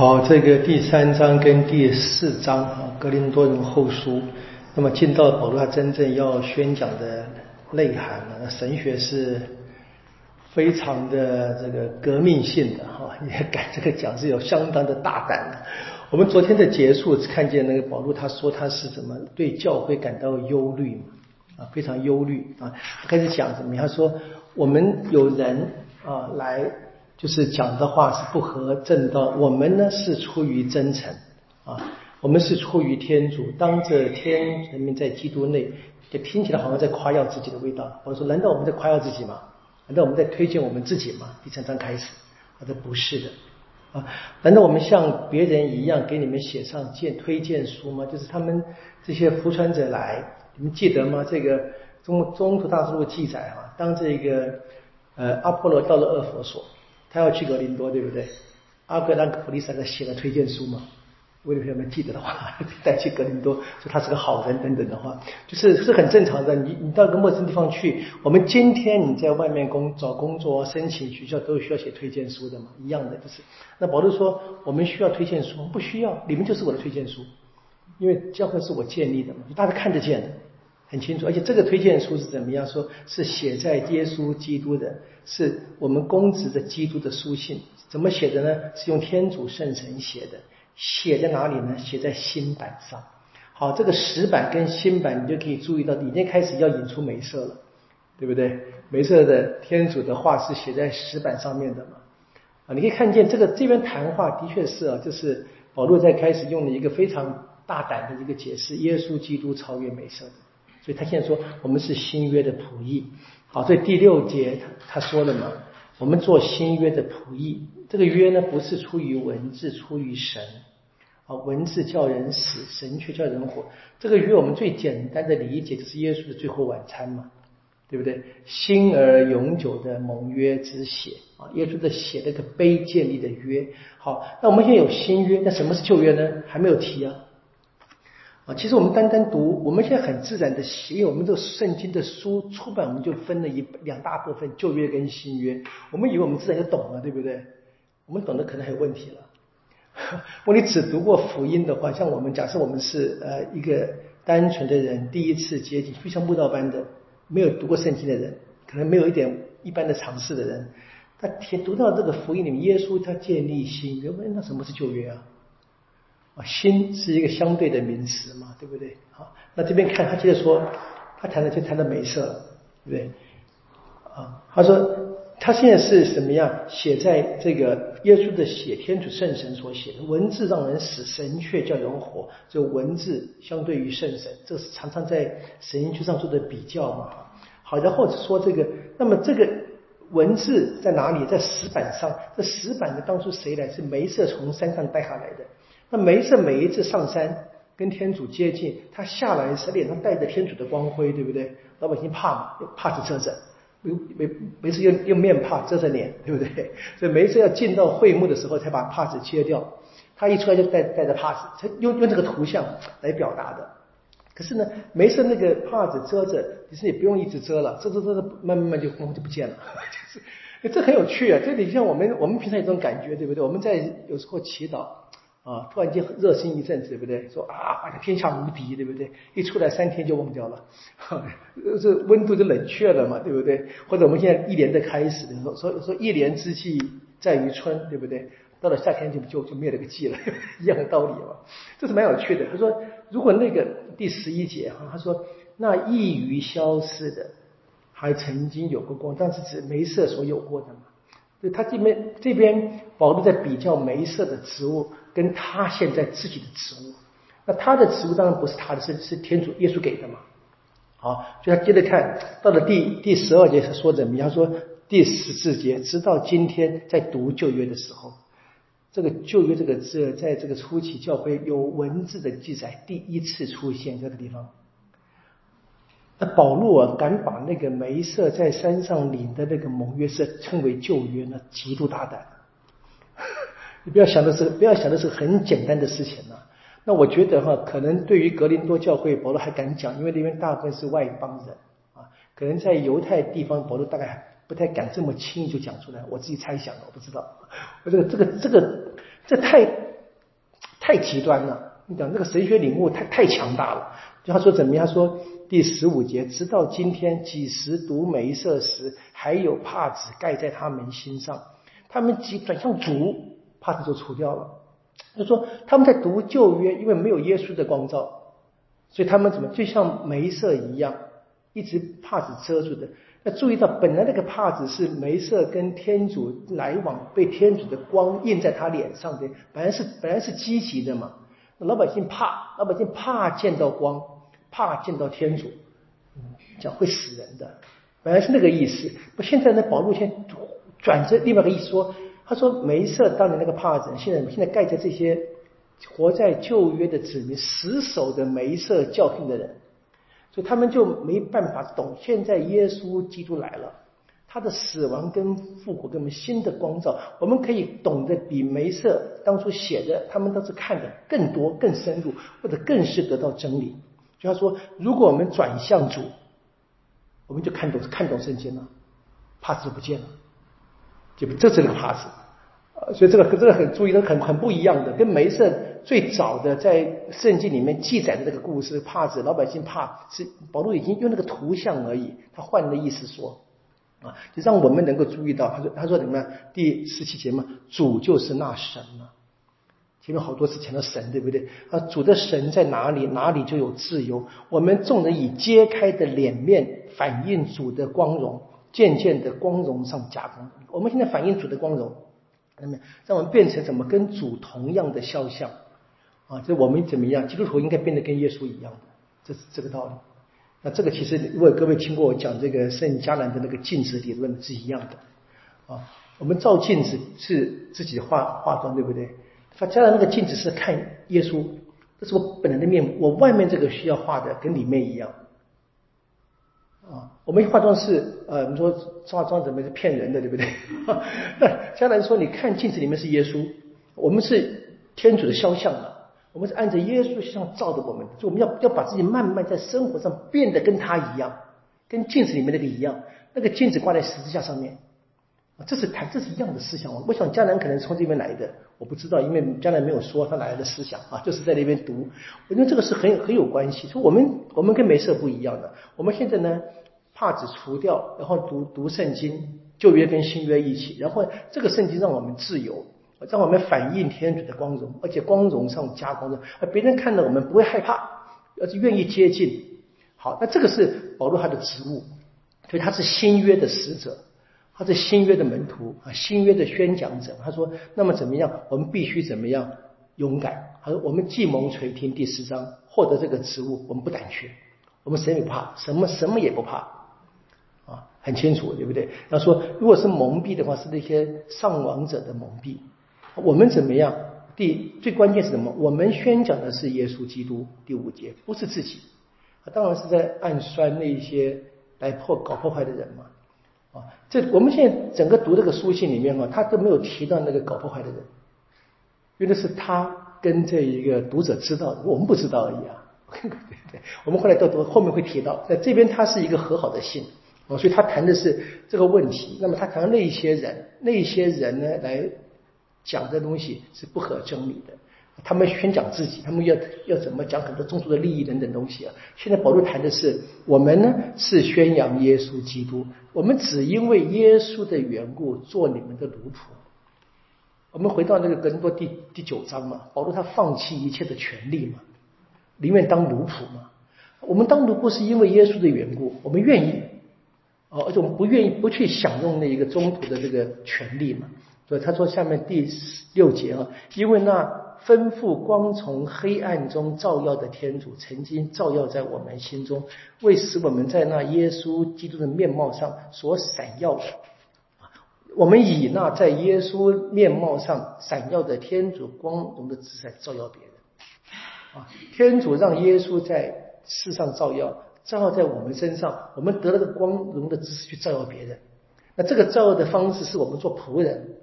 好，这个第三章跟第四章啊，《格林多人后书》，那么进到保罗他真正要宣讲的内涵呢，神学是非常的这个革命性的哈，也敢这个讲是有相当的大胆的。我们昨天的结束看见那个保罗他说他是怎么对教会感到忧虑嘛啊，非常忧虑啊，开始讲什么？他说我们有人啊来。就是讲的话是不合正道，我们呢是出于真诚啊，我们是出于天主，当着天人民在基督内，就听起来好像在夸耀自己的味道。我说，难道我们在夸耀自己吗？难道我们在推荐我们自己吗？第三章开始，他说不是的啊，难道我们像别人一样给你们写上荐推荐书吗？就是他们这些服传者来，你们记得吗？这个中中途大陆记载啊，当这个呃阿波罗到了恶佛所。他要去格林多，对不对？阿格兰普利萨他写了推荐书嘛？为了朋友们记得的话，带去格林多，说他是个好人等等的话，就是是很正常的。你你到个陌生地方去，我们今天你在外面工找工作、申请学校都需要写推荐书的嘛，一样的就是。那保罗说，我们需要推荐书，不需要，你们就是我的推荐书，因为教会是我建立的嘛，大家看得见的。很清楚，而且这个推荐书是怎么样？说是写在耶稣基督的，是我们公职的基督的书信，怎么写的呢？是用天主圣神写的，写在哪里呢？写在新版上。好，这个石板跟新版，你就可以注意到，已经开始要引出梅瑟了，对不对？梅瑟的天主的话是写在石板上面的嘛？啊，你可以看见这个这边谈话的确是啊，就是保罗在开始用了一个非常大胆的一个解释，耶稣基督超越梅瑟的。所以他现在说，我们是新约的仆役。好，所以第六节他他说了嘛，我们做新约的仆役。这个约呢，不是出于文字，出于神。啊，文字叫人死，神却叫人活。这个约我们最简单的理解就是耶稣的最后晚餐嘛，对不对？新而永久的盟约之血啊，耶稣的血那个碑建立的约。好，那我们现在有新约，那什么是旧约呢？还没有提啊。其实我们单单读，我们现在很自然的，因为我们这个圣经的书出版，我们就分了一两大部分，旧约跟新约。我们以为我们自然就懂了，对不对？我们懂得可能还有问题了。如果你只读过福音的话，像我们假设我们是呃一个单纯的人，第一次接近，非常慕道班的，没有读过圣经的人，可能没有一点一般的常识的人，他读到这个福音里面，耶稣他建立新约，那什么是旧约啊？啊，新是一个相对的名词嘛，对不对？好，那这边看他接着说，他谈的就谈的美色，对不对？啊，他说他现在是什么样？写在这个耶稣的写，天主圣神所写的文字让人死，神却叫人活。就文字相对于圣神，这是常常在神经学上做的比较嘛。好，然后说这个，那么这个文字在哪里？在石板上。这石板的当初谁来？是梅瑟从山上带下来的。那每一次每一次上山跟天主接近，他下来时脸上带着天主的光辉，对不对？老百姓怕嘛，用帕子遮着，没没没事用用面帕遮着脸，对不对？所以每一次要进到会幕的时候，才把帕子切掉。他一出来就带带着帕子，他用用这个图像来表达的。可是呢，没事那个帕子遮着，其实也不用一直遮了，遮遮遮遮，慢慢慢就光就不见了。就是，这很有趣啊！这里像我们我们平常有这种感觉，对不对？我们在有时候祈祷。啊，突然间热心一阵子，对不对？说啊，天下无敌，对不对？一出来三天就忘掉了，这温度就冷却了嘛，对不对？或者我们现在一年的开始，说说说一年之计在于春，对不对？到了夏天就就就灭了个季了，一样的道理嘛。这是蛮有趣的。他说，如果那个第十一节哈，他说那易于消失的，还曾经有过光，但是指梅瑟所有过的嘛。就他这边这边保罗在比较梅瑟的植物。跟他现在自己的职务，那他的职务当然不是他的，是是天主耶稣给的嘛。好，就他接着看到了第第十二节是说怎么样？说第十四节，直到今天在读旧约的时候，这个旧约这个字在这个初期教会有文字的记载，第一次出现这个地方。那保罗啊，敢把那个梅瑟在山上领的那个盟约是称为旧约，那极度大胆。你不要想的是，不要想的是很简单的事情了。那我觉得哈，可能对于格林多教会，保罗还敢讲，因为那边大部分是外邦人啊。可能在犹太地方，保罗大概不太敢这么轻易就讲出来。我自己猜想的，我不知道。我这个这个这个这太太极端了。你讲这个神学领悟太太强大了。他说怎么样？说第十五节，直到今天，几时读梅瑟时，还有帕子盖在他们心上。他们即转向主，帕子就除掉了。他说他们在读旧约，因为没有耶稣的光照，所以他们怎么就像梅瑟一样，一直帕子遮住的。要注意到，本来那个帕子是梅瑟跟天主来往，被天主的光印在他脸上的，本来是本来是积极的嘛。老百姓怕，老百姓怕见到光，怕见到天主，讲会死人的，本来是那个意思。不，现在呢，保禄先转折另外一个意思说，他说梅瑟当年那个帕子，现在现在盖着这些活在旧约的子民死守的梅瑟教训的人，所以他们就没办法懂。现在耶稣基督来了。他的死亡跟复活给我们新的光照，我们可以懂得比梅瑟当初写的，他们都是看的更多、更深入，或者更是得到真理。就他说，如果我们转向主，我们就看懂看懂圣经了，帕子不见了，就这是个帕子。所以这个这个很注意，很很不一样的，跟梅瑟最早的在圣经里面记载的这个故事，帕子老百姓怕是保罗已经用那个图像而已，他换了意思说。啊，就让我们能够注意到，他说他说什么？第十七节嘛，主就是那神嘛。前面好多次讲到神，对不对？啊，主的神在哪里？哪里就有自由。我们众人以揭开的脸面反映主的光荣，渐渐的光荣上加光。我们现在反映主的光荣，那么让我们变成怎么跟主同样的肖像啊？这我们怎么样？基督徒应该变得跟耶稣一样的，这是这个道理。那这个其实，如果各位听过我讲这个圣加兰的那个镜子理论是一样的啊。我们照镜子是自己化化妆，对不对？他加兰那个镜子是看耶稣，这是我本来的面目。我外面这个需要画的跟里面一样啊。我们化妆是呃，你说化妆怎么是骗人的，对不对？那加兰说，你看镜子里面是耶稣，我们是天主的肖像啊。我们是按照耶稣像照的我们，就我们要要把自己慢慢在生活上变得跟他一样，跟镜子里面那个一样。那个镜子挂在十字架上面，这是谈这是一样的思想。我想江南可能从这边来的，我不知道，因为江南没有说他哪来的思想啊，就是在那边读。我觉得这个是很很有关系。说我们我们跟梅瑟不一样的，我们现在呢，帕子除掉，然后读读圣经，旧约跟新约一起，然后这个圣经让我们自由。让我们反映天主的光荣，而且光荣上加光荣，而别人看到我们不会害怕，而是愿意接近。好，那这个是保罗他的职务，所以他是新约的使者，他是新约的门徒啊，新约的宣讲者。他说，那么怎么样？我们必须怎么样勇敢？他说，我们既蒙垂听第十章获得这个职务，我们不胆怯，我们谁也不怕，什么什么也不怕啊，很清楚，对不对？他说，如果是蒙蔽的话，是那些上王者的蒙蔽。我们怎么样？第最关键是什么？我们宣讲的是耶稣基督。第五节不是自己，当然是在暗酸那些来破搞破坏的人嘛。啊，这我们现在整个读这个书信里面啊，他都没有提到那个搞破坏的人，因为是他跟这一个读者知道的，我们不知道而已啊。对对，我们后来到读后面会提到，在这边他是一个和好的信啊，所以他谈的是这个问题。那么他谈那些人，那些人呢来。讲的东西是不合真理的，他们宣讲自己，他们要要怎么讲很多宗族的利益等等东西啊。现在保罗谈的是，我们呢是宣扬耶稣基督，我们只因为耶稣的缘故做你们的奴仆。我们回到那个格林多第第九章嘛，保罗他放弃一切的权利嘛，宁愿当奴仆嘛。我们当奴仆是因为耶稣的缘故，我们愿意哦，而且我们不愿意不去享用那一个中途的这个权利嘛。所以他说下面第六节啊，因为那吩咐光从黑暗中照耀的天主，曾经照耀在我们心中，为使我们在那耶稣基督的面貌上所闪耀的。我们以那在耶稣面貌上闪耀的天主光荣的姿彩照耀别人。啊，天主让耶稣在世上照耀，照耀在我们身上，我们得了个光荣的姿势去照耀别人。那这个照耀的方式是我们做仆人。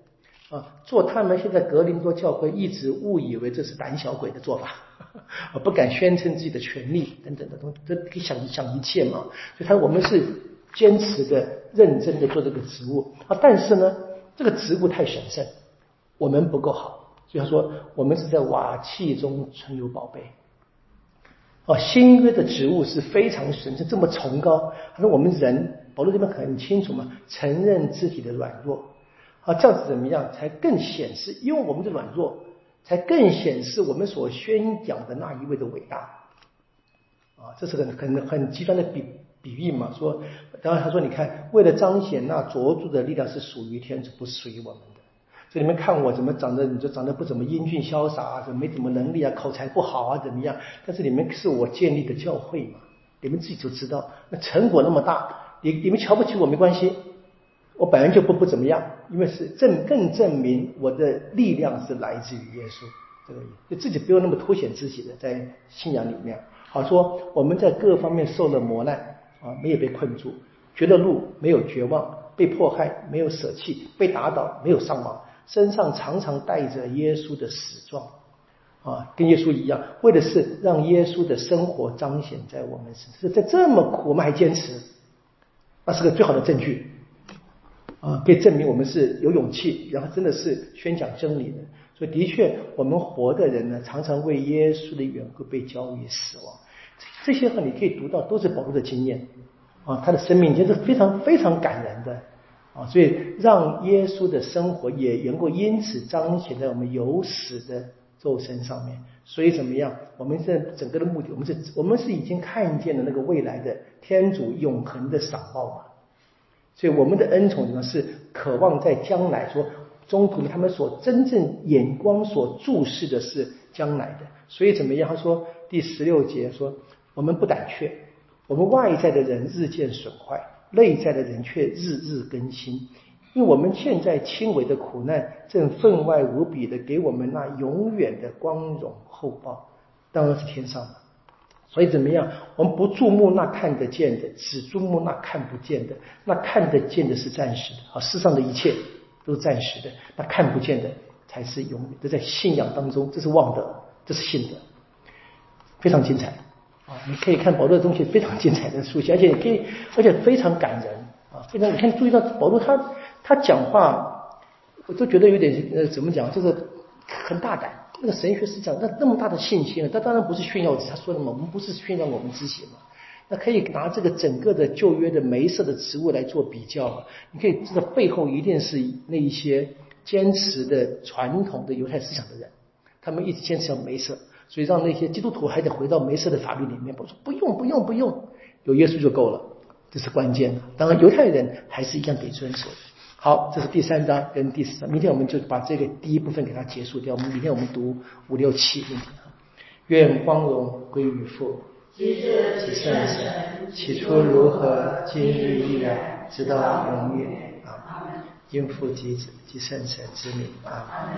啊，做他们现在格林多教会一直误以为这是胆小鬼的做法，啊，不敢宣称自己的权利等等的东西，这可以想想一切嘛。所以他我们是坚持的、认真的做这个职务啊，但是呢，这个职务太神圣，我们不够好所以他说，我们是在瓦器中存有宝贝。哦，新约的职务是非常神圣，这么崇高。他说，我们人，保罗这边很清楚嘛，承认自己的软弱。啊，这样子怎么样才更显示？因为我们的软弱，才更显示我们所宣讲的那一位的伟大。啊，这是很很很极端的比比喻嘛。说，当然他说，你看，为了彰显那卓著的力量是属于天主，不是属于我们。这里面看我怎么长得，你就长得不怎么英俊潇洒啊，怎么没怎么能力啊，口才不好啊，怎么样？但是你们是我建立的教会嘛，你们自己就知道，那成果那么大，你你们瞧不起我没关系，我本来就不不怎么样，因为是证更证明我的力量是来自于耶稣，这个就自己不用那么凸显自己的在信仰里面。好说我们在各方面受了磨难啊，没有被困住，觉得路没有绝望，被迫害没有舍弃，被打倒没有伤亡。身上常常带着耶稣的死状，啊，跟耶稣一样，为的是让耶稣的生活彰显在我们身上。在这么苦，我们还坚持，那是个最好的证据，啊，可以证明我们是有勇气，然后真的是宣讲真理的。所以，的确，我们活的人呢，常常为耶稣的缘故被交于死亡。这些话你可以读到，都是保罗的经验，啊，他的生命经是非常非常感人的。啊，所以让耶稣的生活也能够因此彰显在我们有死的肉身上面。所以怎么样？我们这整个的目的，我们是，我们是已经看见了那个未来的天主永恒的赏报嘛。所以我们的恩宠呢，是渴望在将来说，中途他们所真正眼光所注视的是将来的。所以怎么样？他说第十六节说，我们不胆怯，我们外在的人日渐损坏。内在的人却日日更新，因为我们现在轻微的苦难，正分外无比的给我们那永远的光荣厚报，当然是天上的。所以怎么样？我们不注目那看得见的，只注目那看不见的。那看得见的是暂时的，啊，世上的一切都是暂时的；那看不见的才是永远。都在信仰当中，这是望德，这是信德，非常精彩。啊，你可以看保罗的东西非常精彩的书写，而且可以，而且非常感人啊，非常你看注意到保罗他他讲话，我都觉得有点呃怎么讲，就是很大胆。那个神学思想那那么大的信心，他当然不是炫耀他说的嘛，我们不是炫耀我们自己嘛。那可以拿这个整个的旧约的梅色的植物来做比较，你可以知道背后一定是那一些坚持的传统的犹太思想的人，他们一直坚持要梅色。所以让那些基督徒还得回到梅瑟的法律里面，我说不用不用不用，有耶稣就够了，这是关键。当然犹太人还是一样得遵守。好，这是第三章跟第四章，明天我们就把这个第一部分给它结束掉。我们明天我们读五六七，明天啊。愿光荣归于父，及圣神，起初如何，今日依然，直到永远啊。应父及子及圣神之名啊。